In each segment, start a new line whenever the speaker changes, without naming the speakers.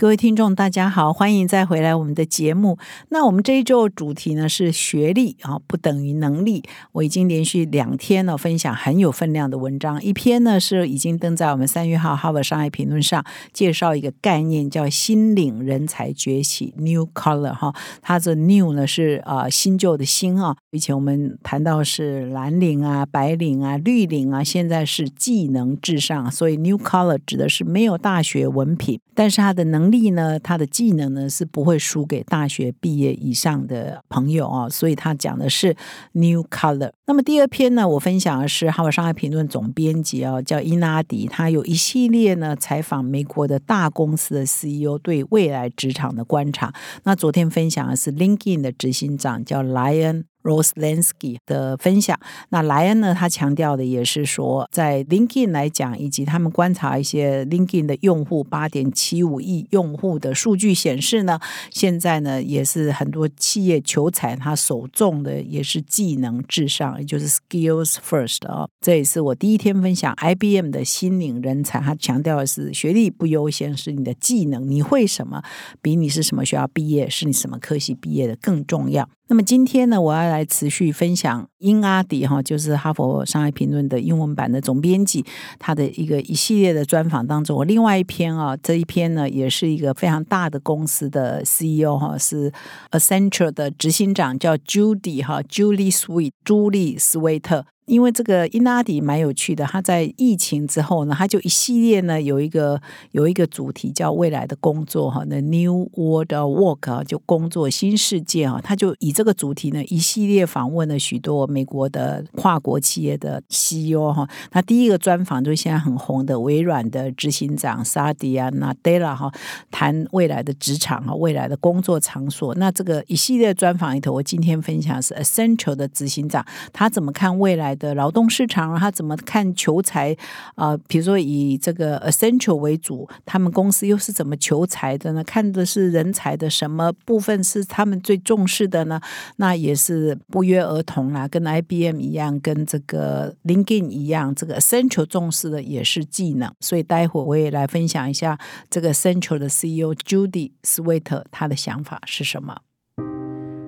各位听众，大家好，欢迎再回来我们的节目。那我们这一周主题呢是学历啊不等于能力。我已经连续两天呢分享很有分量的文章，一篇呢是已经登在我们三月号《哈佛商业评论》上，介绍一个概念叫“新领人才崛起 ”（New Color） 哈。它的 New 呢是啊新旧的新啊。以前我们谈到是蓝领啊、白领啊、绿领啊，现在是技能至上，所以 New Color 指的是没有大学文凭，但是它的能力呢，他的技能呢是不会输给大学毕业以上的朋友啊，所以他讲的是 new color。那么第二篇呢，我分享的是《哈佛商业评论》总编辑啊，叫伊纳迪，他有一系列呢采访美国的大公司的 CEO 对未来职场的观察。那昨天分享的是 LinkedIn 的执行长叫莱恩。Rose Lansky 的分享，那莱恩呢？他强调的也是说，在 LinkedIn 来讲，以及他们观察一些 LinkedIn 的用户，八点七五亿用户的数据显示呢，现在呢也是很多企业求财，他首重的也是技能至上，也就是 Skills First 啊。这也是我第一天分享 IBM 的新领人才，他强调的是学历不优先，是你的技能，你会什么，比你是什么学校毕业，是你什么科系毕业的更重要。那么今天呢，我要来持续分享英阿迪哈，就是哈佛商业评论的英文版的总编辑，他的一个一系列的专访当中，我另外一篇啊，这一篇呢，也是一个非常大的公司的 CEO 哈，是 Accenture 的执行长，叫 Judy 哈，Julie Sweet，朱莉斯威特。因为这个伊纳迪蛮有趣的，他在疫情之后呢，他就一系列呢有一个有一个主题叫未来的工作哈，那 New World Work，就工作新世界啊，他就以这个主题呢一系列访问了许多美国的跨国企业的 CEO 哈。那第一个专访就是现在很红的微软的执行长萨迪啊，那 Della 哈，谈未来的职场啊，未来的工作场所。那这个一系列专访里头，我今天分享是 Essential 的执行长，他怎么看未来？的劳动市场，他怎么看求财啊？比如说以这个 essential 为主，他们公司又是怎么求财的呢？看的是人才的什么部分是他们最重视的呢？那也是不约而同啦，跟 IBM 一样，跟这个 LinkedIn 一样，这个 essential 重视的也是技能。所以待会我也来分享一下这个 essential 的 CEO Judy Sweet 他的想法是什么。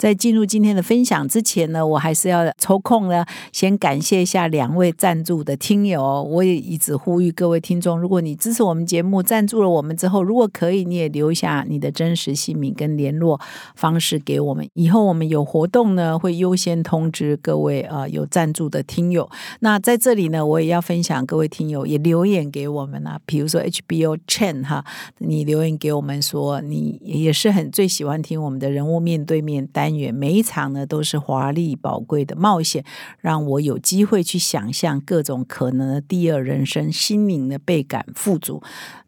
在进入今天的分享之前呢，我还是要抽空呢，先感谢一下两位赞助的听友。我也一直呼吁各位听众，如果你支持我们节目，赞助了我们之后，如果可以，你也留下你的真实姓名跟联络方式给我们。以后我们有活动呢，会优先通知各位呃有赞助的听友。那在这里呢，我也要分享各位听友也留言给我们啊，比如说 HBO Chen 哈，你留言给我们说你也是很最喜欢听我们的人物面对面单。每一场呢都是华丽宝贵的冒险，让我有机会去想象各种可能的第二人生，心灵的倍感富足。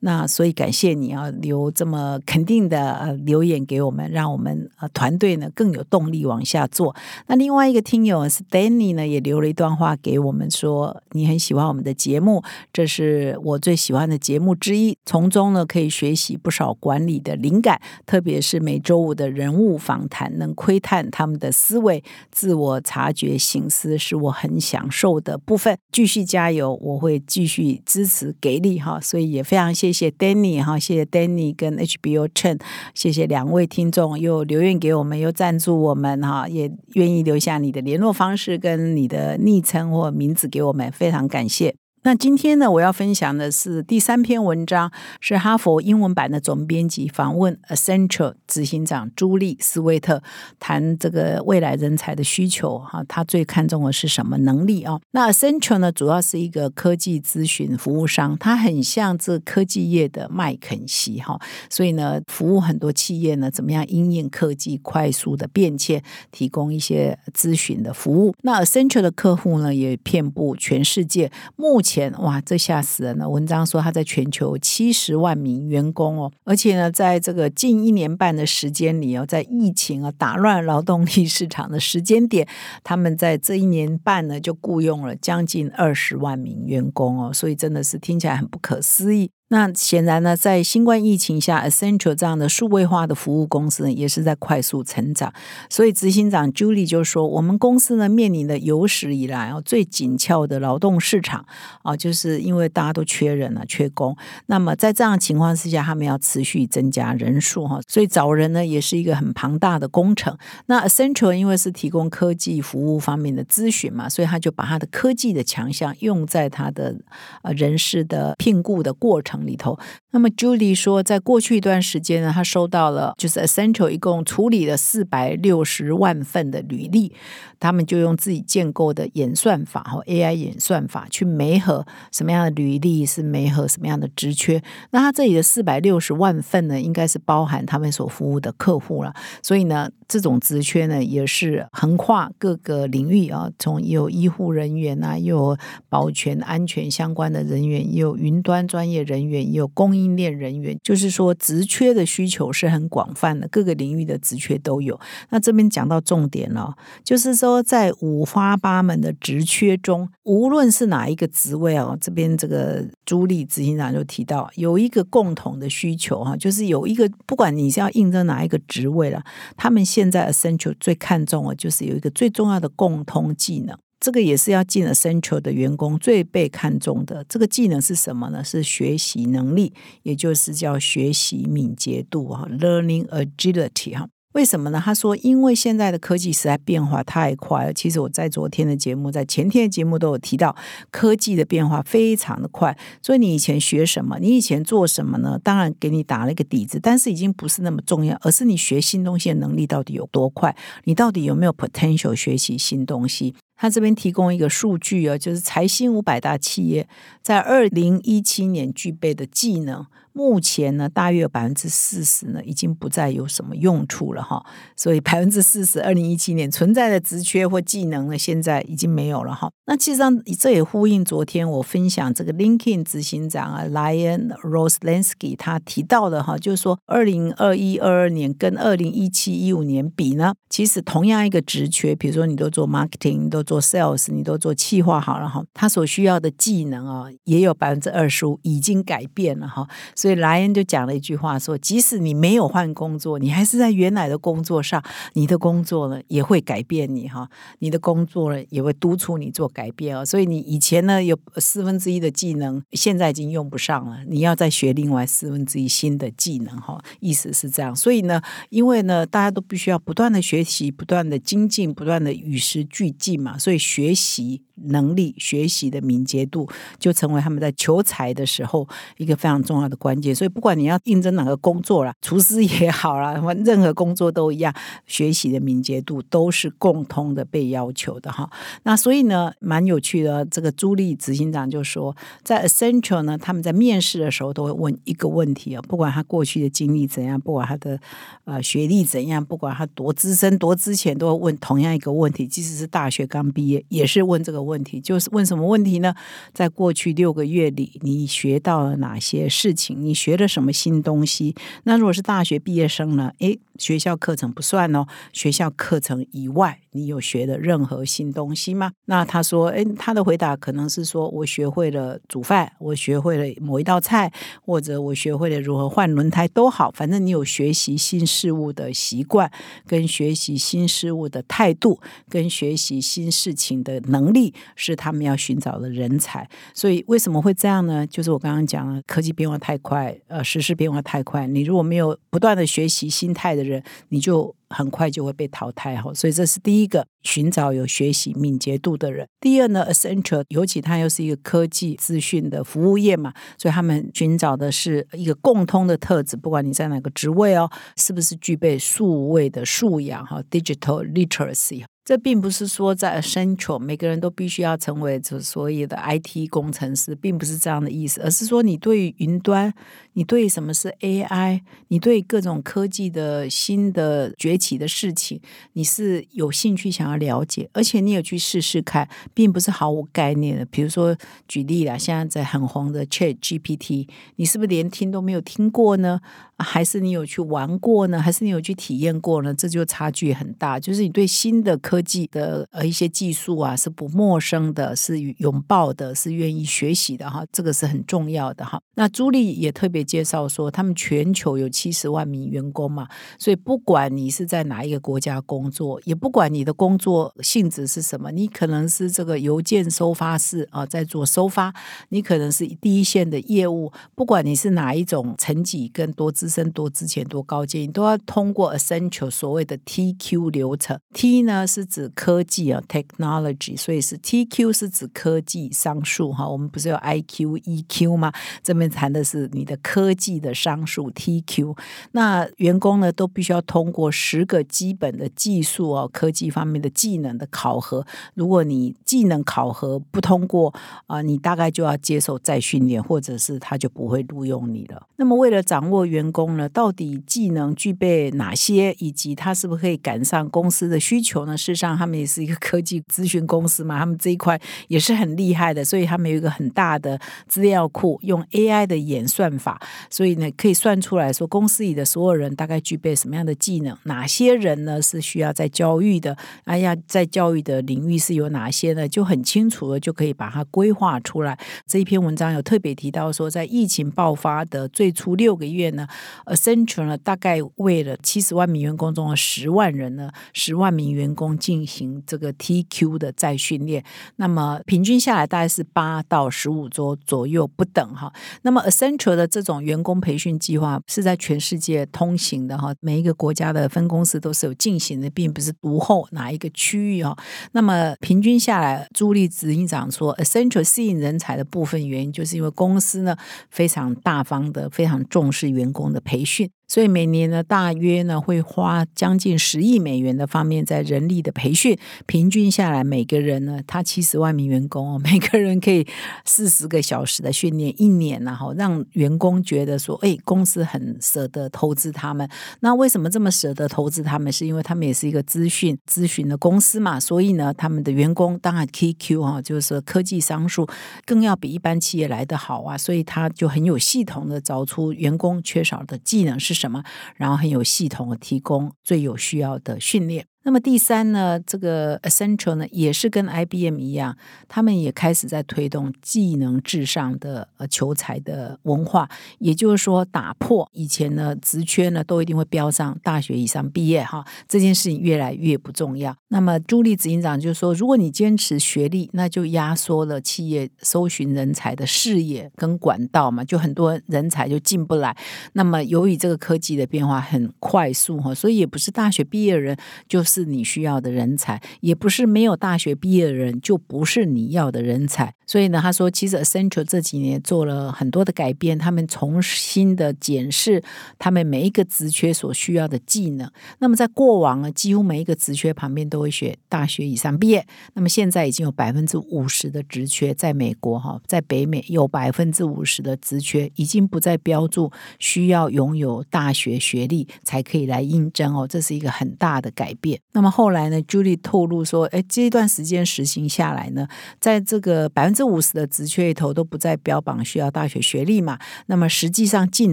那所以感谢你啊，留这么肯定的呃留言给我们，让我们呃团队呢更有动力往下做。那另外一个听友是 Danny 呢，也留了一段话给我们说，你很喜欢我们的节目，这是我最喜欢的节目之一，从中呢可以学习不少管理的灵感，特别是每周五的人物访谈，能窥探他们的思维、自我察觉、醒思，是我很享受的部分。继续加油，我会继续支持给力哈，所以也非常。谢谢谢 Danny 哈，谢谢 Danny 跟 HBO Chen，谢谢两位听众又留言给我们，又赞助我们哈，也愿意留下你的联络方式跟你的昵称或名字给我们，非常感谢。那今天呢，我要分享的是第三篇文章，是哈佛英文版的总编辑访问 Accenture 执行长朱莉斯威特，谈这个未来人才的需求哈，他最看重的是什么能力啊？那 Accenture 呢，主要是一个科技咨询服务商，它很像这科技业的麦肯锡哈，所以呢，服务很多企业呢，怎么样应用科技快速的变迁，提供一些咨询的服务。那 Accenture 的客户呢，也遍布全世界，目前。钱哇，这吓死人了！文章说他在全球七十万名员工哦，而且呢，在这个近一年半的时间里哦，在疫情啊打乱劳动力市场的时间点，他们在这一年半呢就雇佣了将近二十万名员工哦，所以真的是听起来很不可思议。那显然呢，在新冠疫情下，Accenture 这样的数位化的服务公司呢，也是在快速成长。所以执行长 Julie 就说：“我们公司呢，面临的有史以来哦最紧俏的劳动市场啊，就是因为大家都缺人了，缺工。那么在这样情况之下，他们要持续增加人数哈，所以找人呢，也是一个很庞大的工程。那 Accenture 因为是提供科技服务方面的咨询嘛，所以他就把他的科技的强项用在他的呃人事的聘雇的过程。”里头，那么 Julie 说，在过去一段时间呢，他收到了就是 Essential 一共处理了四百六十万份的履历，他们就用自己建构的演算法和 AI 演算法去媒合什么样的履历是媒合什么样的职缺。那他这里的四百六十万份呢，应该是包含他们所服务的客户了。所以呢，这种职缺呢，也是横跨各个领域啊，从有医护人员啊，又有保全安全相关的人员，也有云端专业人员。也有供应链人员，就是说职缺的需求是很广泛的，各个领域的职缺都有。那这边讲到重点了，就是说在五花八门的职缺中，无论是哪一个职位哦，这边这个朱莉执行长就提到有一个共同的需求哈，就是有一个不管你是要应征哪一个职位了，他们现在 essential 最看重的，就是有一个最重要的共通技能。这个也是要进了 Central 的员工最被看重的这个技能是什么呢？是学习能力，也就是叫学习敏捷度哈，Learning Agility 哈。为什么呢？他说，因为现在的科技实在变化太快了。其实我在昨天的节目，在前天的节目都有提到，科技的变化非常的快。所以你以前学什么，你以前做什么呢？当然给你打了一个底子，但是已经不是那么重要，而是你学新东西的能力到底有多快，你到底有没有 potential 学习新东西。他这边提供一个数据啊，就是财新五百大企业在二零一七年具备的技能。目前呢，大约百分之四十呢，已经不再有什么用处了哈。所以百分之四十，二零一七年存在的职缺或技能呢，现在已经没有了哈。那其实上这也呼应昨天我分享这个 LinkedIn 执行长啊，Lion Roslansky 他提到的哈，就是说二零二一二二年跟二零一七一五年比呢，其实同样一个职缺，比如说你都做 marketing，你都做 sales，你都做企划好了哈，他所需要的技能啊，也有百分之二十五已经改变了哈。所以莱恩就讲了一句话，说：即使你没有换工作，你还是在原来的工作上，你的工作呢也会改变你哈，你的工作呢也会督促你做改变哦。所以你以前呢有四分之一的技能，现在已经用不上了，你要再学另外四分之一新的技能哈。意思是这样。所以呢，因为呢大家都必须要不断的学习，不断的精进，不断的与时俱进嘛，所以学习。能力学习的敏捷度，就成为他们在求财的时候一个非常重要的关键。所以，不管你要应征哪个工作啦，厨师也好啦，任何工作都一样，学习的敏捷度都是共通的被要求的哈。那所以呢，蛮有趣的。这个朱莉执行长就说，在 Essential 呢，他们在面试的时候都会问一个问题啊，不管他过去的经历怎样，不管他的呃学历怎样，不管他多资深多之前，都会问同样一个问题，即使是大学刚毕业，也是问这个问。题就是问什么问题呢？在过去六个月里，你学到了哪些事情？你学了什么新东西？那如果是大学毕业生呢？诶，学校课程不算哦，学校课程以外，你有学的任何新东西吗？那他说，诶，他的回答可能是说我学会了煮饭，我学会了某一道菜，或者我学会了如何换轮胎都好，反正你有学习新事物的习惯，跟学习新事物的态度，跟学习新事情的能力，是他们要寻找的人才。所以为什么会这样呢？就是我刚刚讲了，科技变化太快，呃，时事变化太快，你如果没有不断的学习心态的人，你就。很快就会被淘汰哈，所以这是第一个寻找有学习敏捷度的人。第二呢 ascentral 尤其它又是一个科技资讯的服务业嘛，所以他们寻找的是一个共通的特质，不管你在哪个职位哦，是不是具备数位的素养哈，digital literacy。这并不是说在 Essential 每个人都必须要成为这所有的 IT 工程师，并不是这样的意思，而是说你对云端，你对什么是 AI，你对各种科技的新的崛起的事情，你是有兴趣想要了解，而且你有去试试看，并不是毫无概念的。比如说举例啦，现在在很红的 Chat GPT，你是不是连听都没有听过呢？还是你有去玩过呢？还是你有去体验过呢？这就差距很大。就是你对新的科技的呃一些技术啊是不陌生的，是拥抱的，是愿意学习的哈。这个是很重要的哈。那朱莉也特别介绍说，他们全球有七十万名员工嘛，所以不管你是在哪一个国家工作，也不管你的工作性质是什么，你可能是这个邮件收发室啊，在做收发，你可能是第一线的业务，不管你是哪一种层级跟多资。深多之前多高阶，你都要通过 essential 所谓的 TQ 流程。T 呢是是指科技啊，technology，所以是 TQ 是指科技商数哈。我们不是有 IQ、EQ 吗？这边谈的是你的科技的商数 TQ。那员工呢都必须要通过十个基本的技术哦，科技方面的技能的考核。如果你技能考核不通过啊，你大概就要接受再训练，或者是他就不会录用你了。那么为了掌握员工。呢？到底技能具备哪些，以及他是不是可以赶上公司的需求呢？是事实上，他们也是一个科技咨询公司嘛，他们这一块也是很厉害的，所以他们有一个很大的资料库，用 AI 的演算法，所以呢，可以算出来说公司里的所有人大概具备什么样的技能，哪些人呢是需要在教育的？哎呀，在教育的领域是有哪些呢？就很清楚的就可以把它规划出来。这一篇文章有特别提到说，在疫情爆发的最初六个月呢。Accenture 呢，大概为了七十万名员工中的十万人呢，十万名员工进行这个 TQ 的再训练。那么平均下来大概是八到十五周左右不等哈。那么 Accenture 的这种员工培训计划是在全世界通行的哈，每一个国家的分公司都是有进行的，并不是独后哪一个区域哈。那么平均下来，朱莉执行长说，Accenture 吸引人才的部分原因，就是因为公司呢非常大方的，非常重视员工的。培训。所以每年呢，大约呢会花将近十亿美元的方面在人力的培训，平均下来每个人呢，他七十万名员工哦，每个人可以四十个小时的训练一年，然后让员工觉得说，哎，公司很舍得投资他们。那为什么这么舍得投资他们？是因为他们也是一个资讯咨询的公司嘛，所以呢，他们的员工当然 KQ 哈，就是说科技商数更要比一般企业来得好啊，所以他就很有系统的找出员工缺少的技能是。什么？然后很有系统的提供最有需要的训练。那么第三呢，这个 Accenture 呢，也是跟 IBM 一样，他们也开始在推动技能至上的呃求才的文化，也就是说，打破以前呢职缺呢都一定会标上大学以上毕业哈，这件事情越来越不重要。那么朱莉执行长就说，如果你坚持学历，那就压缩了企业搜寻人才的视野跟管道嘛，就很多人才就进不来。那么由于这个科技的变化很快速哈，所以也不是大学毕业的人就。是你需要的人才，也不是没有大学毕业的人就不是你要的人才。所以呢，他说，其实 Accenture 这几年做了很多的改变，他们重新的检视他们每一个职缺所需要的技能。那么在过往呢，几乎每一个职缺旁边都会写大学以上毕业。那么现在已经有百分之五十的职缺在美国哈，在北美有百分之五十的职缺已经不再标注需要拥有大学学历才可以来应征哦，这是一个很大的改变。那么后来呢，Julie 透露说，哎，这一段时间实行下来呢，在这个百分之五十的职缺里头都不再标榜需要大学学历嘛。那么实际上进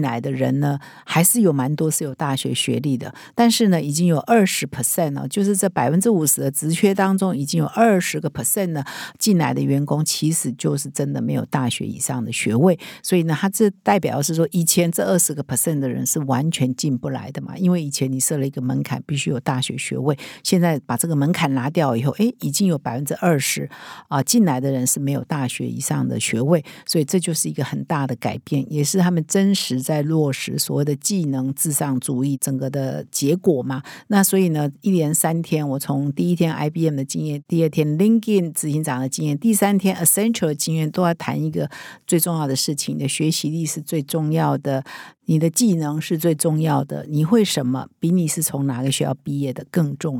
来的人呢，还是有蛮多是有大学学历的，但是呢，已经有二十 percent 了，就是这百分之五十的职缺当中，已经有二十个 percent 呢进来的员工，其实就是真的没有大学以上的学位。所以呢，它这代表是说，以前这二十个 percent 的人是完全进不来的嘛，因为以前你设了一个门槛，必须有大学学位。现在把这个门槛拿掉以后，哎，已经有百分之二十啊进来的人是没有大学以上的学位，所以这就是一个很大的改变，也是他们真实在落实所谓的技能至上主义整个的结果嘛。那所以呢，一连三天，我从第一天 IBM 的经验，第二天 LinkedIn 执行长的经验，第三天 Accenture 的经验，都要谈一个最重要的事情：你的学习力是最重要的。你的技能是最重要的，你会什么比你是从哪个学校毕业的更重